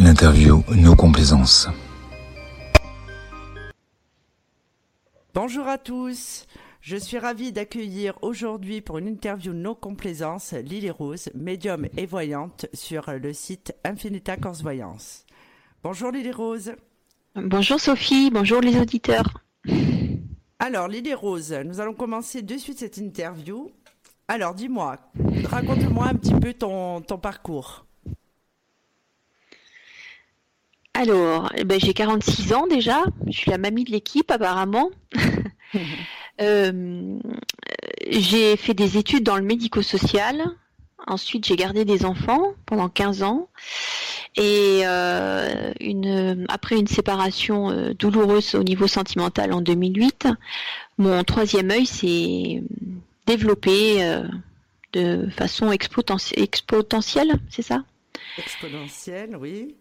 L'interview Nos complaisances. Bonjour à tous. Je suis ravie d'accueillir aujourd'hui pour une interview No Complaisance Lily Rose, médium et voyante sur le site Infinita Corse Voyance. Bonjour Lily Rose. Bonjour Sophie, bonjour les auditeurs. Alors Lily Rose, nous allons commencer de suite cette interview. Alors dis-moi, raconte-moi un petit peu ton, ton parcours. Alors, eh ben, j'ai 46 ans déjà, je suis la mamie de l'équipe apparemment. Euh, j'ai fait des études dans le médico-social. Ensuite, j'ai gardé des enfants pendant 15 ans. Et euh, une, après une séparation euh, douloureuse au niveau sentimental en 2008, mon troisième œil s'est développé de façon exponentielle, c'est ça? Exponentielle, oui.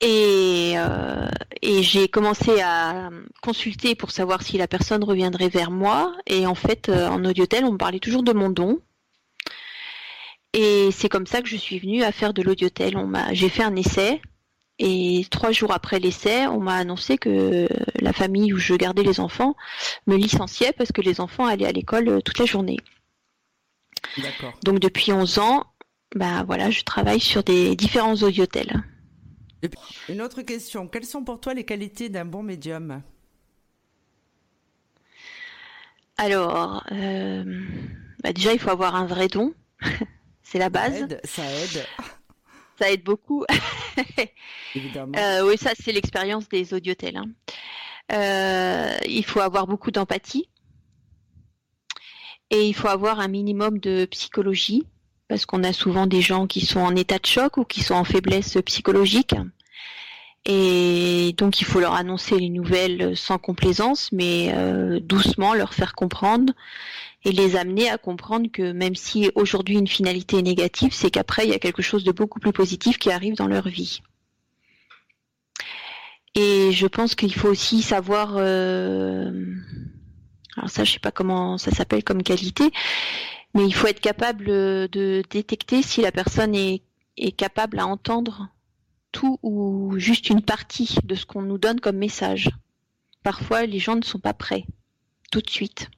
Et, euh, et j'ai commencé à consulter pour savoir si la personne reviendrait vers moi. Et en fait, euh, en audiotel, on me parlait toujours de mon don. Et c'est comme ça que je suis venue à faire de l'audiotel. J'ai fait un essai. Et trois jours après l'essai, on m'a annoncé que la famille où je gardais les enfants me licenciait parce que les enfants allaient à l'école euh, toute la journée. Donc depuis 11 ans, bah voilà, je travaille sur des différents audiotels. Une autre question. Quelles sont pour toi les qualités d'un bon médium? Alors, euh, bah déjà, il faut avoir un vrai don. C'est la base. Ça aide. Ça aide, ça aide beaucoup. Évidemment. Euh, oui, ça, c'est l'expérience des audiotels. Hein. Euh, il faut avoir beaucoup d'empathie. Et il faut avoir un minimum de psychologie parce qu'on a souvent des gens qui sont en état de choc ou qui sont en faiblesse psychologique. Et donc il faut leur annoncer les nouvelles sans complaisance, mais euh, doucement leur faire comprendre et les amener à comprendre que même si aujourd'hui une finalité est négative, c'est qu'après il y a quelque chose de beaucoup plus positif qui arrive dans leur vie. Et je pense qu'il faut aussi savoir, euh, alors ça je sais pas comment ça s'appelle comme qualité, mais il faut être capable de détecter si la personne est, est capable à entendre tout ou juste une partie de ce qu'on nous donne comme message. Parfois, les gens ne sont pas prêts tout de suite.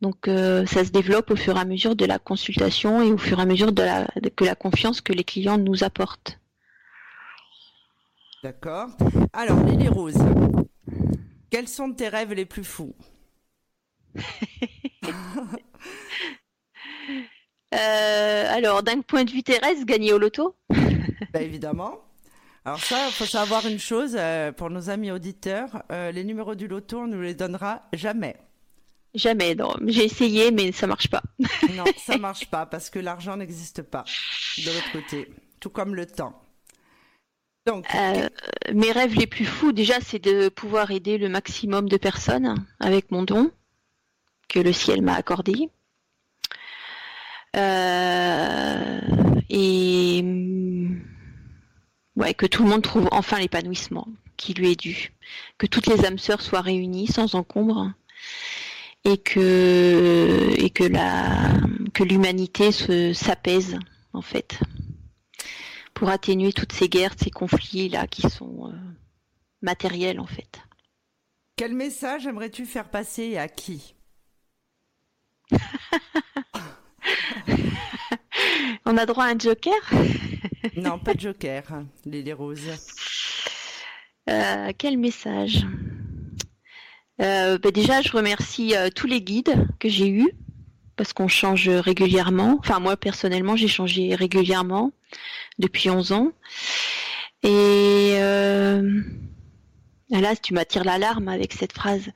Donc, euh, ça se développe au fur et à mesure de la consultation et au fur et à mesure de la, que la confiance que les clients nous apportent. D'accord. Alors, Lily Rose, quels sont tes rêves les plus fous? euh, alors, d'un point de vue terrestre, gagner au loto bah, Évidemment. Alors ça, il faut savoir une chose euh, pour nos amis auditeurs, euh, les numéros du loto, on ne nous les donnera jamais. Jamais, non. J'ai essayé, mais ça marche pas. non, ça marche pas parce que l'argent n'existe pas de l'autre côté, tout comme le temps. Donc, euh, mes rêves les plus fous, déjà, c'est de pouvoir aider le maximum de personnes avec mon don que le ciel m'a accordé. Et ouais, que tout le monde trouve enfin l'épanouissement qui lui est dû, que toutes les âmes sœurs soient réunies sans encombre. Et que et que la que l'humanité se s'apaise en fait. Pour atténuer toutes ces guerres, ces conflits là qui sont euh, matériels en fait. Quel message aimerais-tu faire passer à qui? On a droit à un joker? Non, pas de joker, Lily Rose. Euh, quel message? Euh, bah Déjà, je remercie euh, tous les guides que j'ai eus parce qu'on change régulièrement. Enfin, moi personnellement, j'ai changé régulièrement depuis 11 ans. Et là, tu m'attires l'alarme avec cette phrase.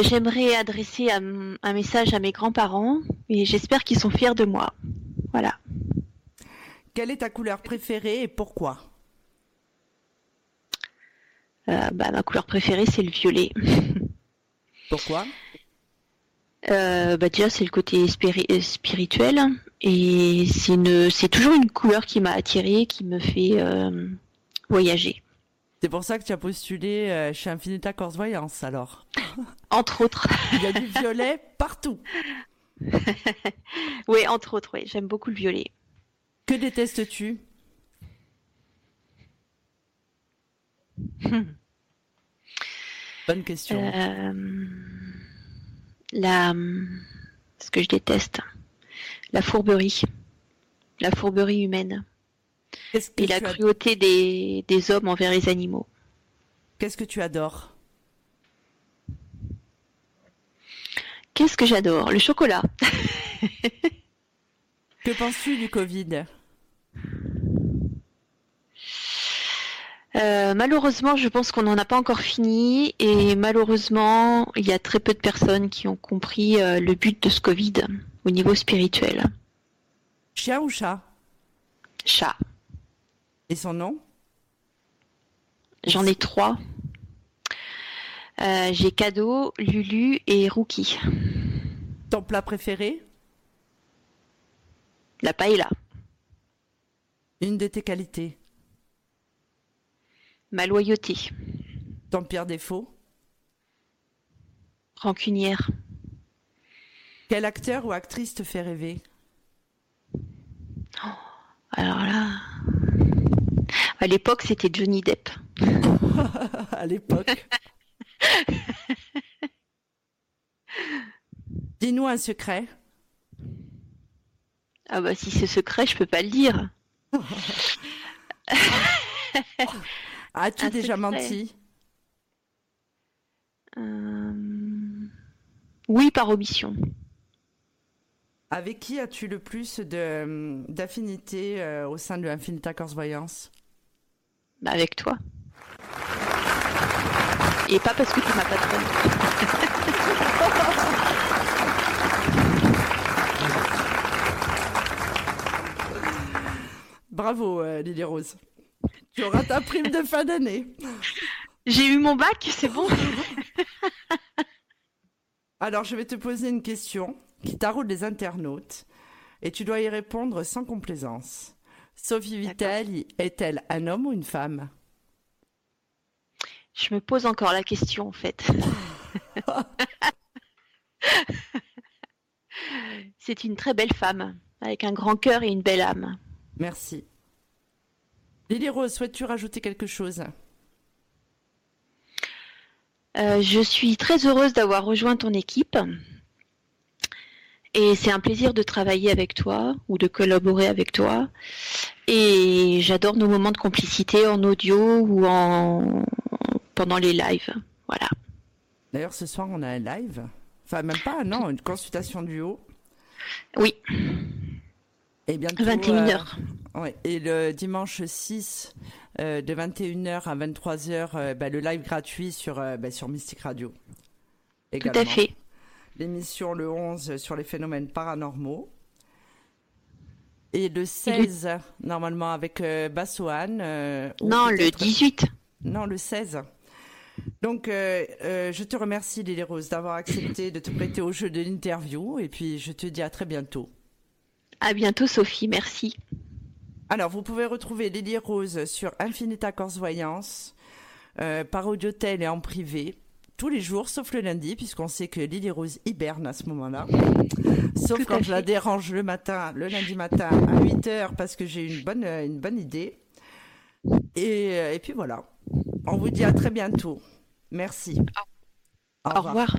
J'aimerais adresser un, un message à mes grands-parents et j'espère qu'ils sont fiers de moi. Voilà. Quelle est ta couleur préférée et pourquoi? Euh, bah, Ma couleur préférée, c'est le violet. Pourquoi? Euh, bah déjà c'est le côté euh, spirituel et c'est toujours une couleur qui m'a attirée, qui me fait voyager. C'est pour ça que tu as postulé chez Infinita Corse Voyance alors. Entre autres. Il y a du violet partout. oui, entre autres, oui. J'aime beaucoup le violet. Que détestes-tu? Bonne question. Euh, la, ce que je déteste, la fourberie, la fourberie humaine et la as- cruauté des, des hommes envers les animaux. Qu'est-ce que tu adores? Qu'est-ce que j'adore Le chocolat. Que penses-tu du Covid? Euh, malheureusement, je pense qu'on n'en a pas encore fini et malheureusement, il y a très peu de personnes qui ont compris euh, le but de ce Covid au niveau spirituel. Chien ou chat? Chat. Et son nom? J'en ai trois. Euh, J'ai Cadeau, Lulu et Rookie. Ton plat préféré? La paella. Une de tes qualités? Ma loyauté. Ton pire défaut? Rancunière. Quel acteur ou actrice te fait rêver? Alors là. À l'époque, c'était Johnny Depp. à l'époque Dis-nous un secret. Ah bah si c'est secret, je peux pas le dire. As-tu déjà secret. menti? Euh, Oui, par omission. Avec qui as-tu le plus de d'affinité euh, au sein de Infinita Corse Voyance? Bah, avec toi. Et pas parce que tu m'as patronne. Bravo euh, Lily Rose. Tu auras ta prime de fin d'année. J'ai eu mon bac, c'est bon. Alors je vais te poser une question qui taraude les internautes et tu dois y répondre sans complaisance. Sophie Vittel est-elle un homme ou une femme? Je me pose encore la question en fait. C'est une très belle femme, avec un grand cœur et une belle âme. Merci. Lily Rose, souhaites-tu rajouter quelque chose? Euh, je suis très heureuse d'avoir rejoint ton équipe. Et c'est un plaisir de travailler avec toi ou de collaborer avec toi. Et j'adore nos moments de complicité en audio ou en pendant les lives. Voilà. D'ailleurs, ce soir, on a un live. Enfin, même pas, non, une consultation duo. Oui, Et bientôt. 21h. euh, ouais, et le dimanche 6, euh, de 21h à 23h, euh, bah, le live gratuit sur, bah, sur Mystic Radio. Tout à fait. L'émission le 11 sur les phénomènes paranormaux. Et le 16, normalement, avec Bassoane. Non, le peut-être- 18. Non, le 16. Donc, euh, euh, je te remercie, Lily Rose, d'avoir accepté de te prêter au jeu de l'interview. Et puis, je te dis à très bientôt. À bientôt, Sophie. Merci. Alors, vous pouvez retrouver Lily Rose sur Infinita Corse Voyance, euh, par audiotel et en privé, tous les jours, sauf le lundi, puisqu'on sait que Lily Rose hiberne à ce moment-là. Sauf Tout quand je la dérange le matin, le lundi matin à 8 heures, parce que j'ai une bonne, une bonne idée. Et, euh, et puis voilà. On vous dit à très bientôt. Merci. Au revoir.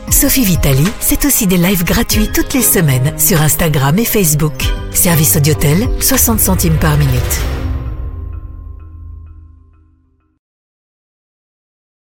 Sophie Vitali, c'est aussi des lives gratuits toutes les semaines sur Instagram et Facebook. Service Audiotel, 60 centimes par minute.